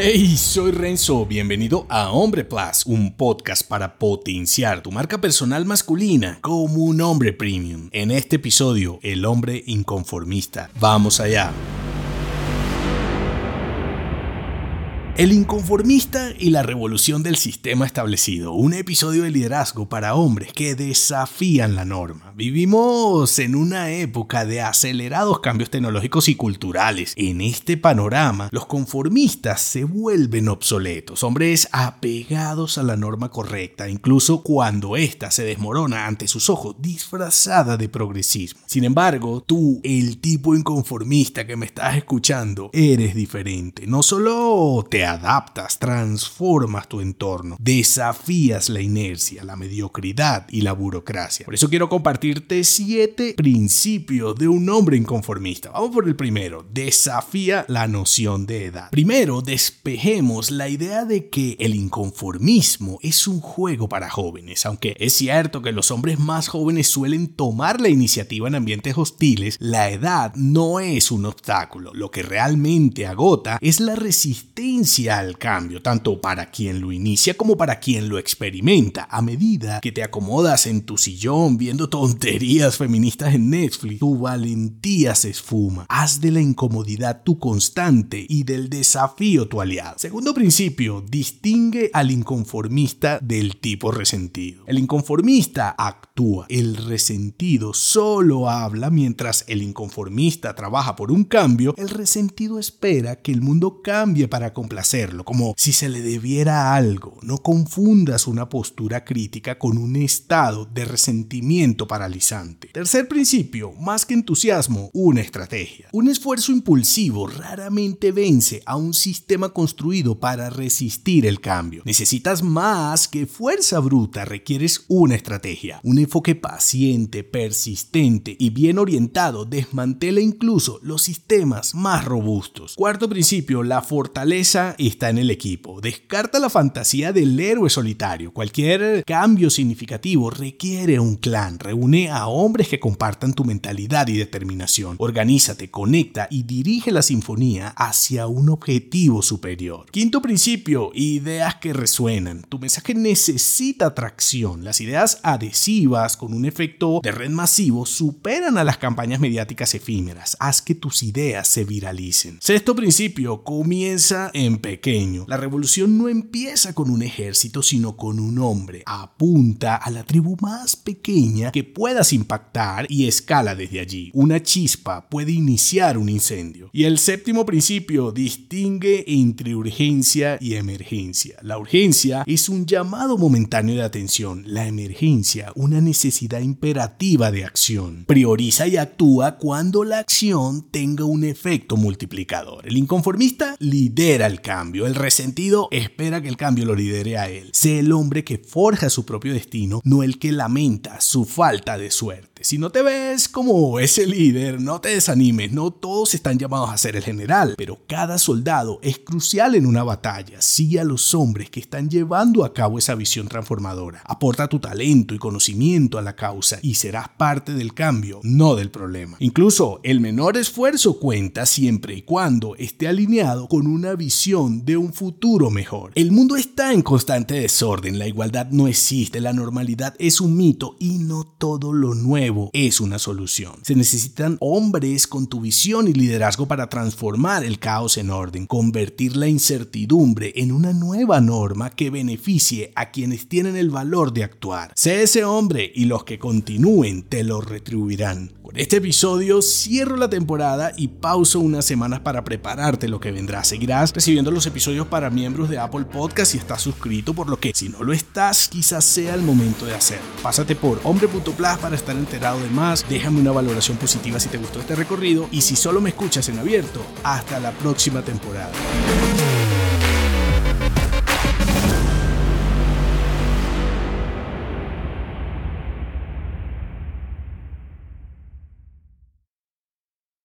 Hey, soy Renzo, bienvenido a Hombre Plus, un podcast para potenciar tu marca personal masculina como un hombre premium. En este episodio, el hombre inconformista. Vamos allá. El inconformista y la revolución del sistema establecido. Un episodio de liderazgo para hombres que desafían la norma. Vivimos en una época de acelerados cambios tecnológicos y culturales. En este panorama, los conformistas se vuelven obsoletos, hombres apegados a la norma correcta, incluso cuando ésta se desmorona ante sus ojos, disfrazada de progresismo. Sin embargo, tú, el tipo inconformista que me estás escuchando, eres diferente. No solo te adaptas, transformas tu entorno, desafías la inercia, la mediocridad y la burocracia. Por eso quiero compartirte siete principios de un hombre inconformista. Vamos por el primero, desafía la noción de edad. Primero, despejemos la idea de que el inconformismo es un juego para jóvenes, aunque es cierto que los hombres más jóvenes suelen tomar la iniciativa en ambientes hostiles, la edad no es un obstáculo. Lo que realmente agota es la resistencia al cambio, tanto para quien lo inicia como para quien lo experimenta. A medida que te acomodas en tu sillón viendo tonterías feministas en Netflix, tu valentía se esfuma. Haz de la incomodidad tu constante y del desafío tu aliado. Segundo principio, distingue al inconformista del tipo resentido. El inconformista actúa, el resentido solo habla mientras el inconformista trabaja por un cambio, el resentido espera que el mundo cambie para complacer hacerlo, como si se le debiera algo. No confundas una postura crítica con un estado de resentimiento paralizante. Tercer principio, más que entusiasmo, una estrategia. Un esfuerzo impulsivo raramente vence a un sistema construido para resistir el cambio. Necesitas más que fuerza bruta, requieres una estrategia. Un enfoque paciente, persistente y bien orientado desmantela incluso los sistemas más robustos. Cuarto principio, la fortaleza está en el equipo. Descarta la fantasía del héroe solitario. Cualquier cambio significativo requiere un clan. Reúne a hombres que compartan tu mentalidad y determinación. Organízate, conecta y dirige la sinfonía hacia un objetivo superior. Quinto principio, ideas que resuenan. Tu mensaje necesita atracción. Las ideas adhesivas con un efecto de red masivo superan a las campañas mediáticas efímeras. Haz que tus ideas se viralicen. Sexto principio, comienza en pequeño. La revolución no empieza con un ejército, sino con un hombre. Apunta a la tribu más pequeña que puedas impactar y escala desde allí. Una chispa puede iniciar un incendio. Y el séptimo principio distingue entre urgencia y emergencia. La urgencia es un llamado momentáneo de atención. La emergencia, una necesidad imperativa de acción. Prioriza y actúa cuando la acción tenga un efecto multiplicador. El inconformista lidera el cambio el resentido espera que el cambio lo lidere a él. Sé el hombre que forja su propio destino, no el que lamenta su falta de suerte. Si no te ves como ese líder, no te desanimes, no todos están llamados a ser el general, pero cada soldado es crucial en una batalla. Sigue a los hombres que están llevando a cabo esa visión transformadora. Aporta tu talento y conocimiento a la causa y serás parte del cambio, no del problema. Incluso el menor esfuerzo cuenta siempre y cuando esté alineado con una visión de un futuro mejor. El mundo está en constante desorden, la igualdad no existe, la normalidad es un mito y no todo lo nuevo es una solución. Se necesitan hombres con tu visión y liderazgo para transformar el caos en orden, convertir la incertidumbre en una nueva norma que beneficie a quienes tienen el valor de actuar. Sé ese hombre y los que continúen te lo retribuirán. Con este episodio cierro la temporada y pauso unas semanas para prepararte lo que vendrá. Seguirás recibiendo los episodios para miembros de Apple Podcast si estás suscrito, por lo que si no lo estás, quizás sea el momento de hacerlo. Pásate por hombre.plus para estar de más, déjame una valoración positiva si te gustó este recorrido y si solo me escuchas en abierto, hasta la próxima temporada.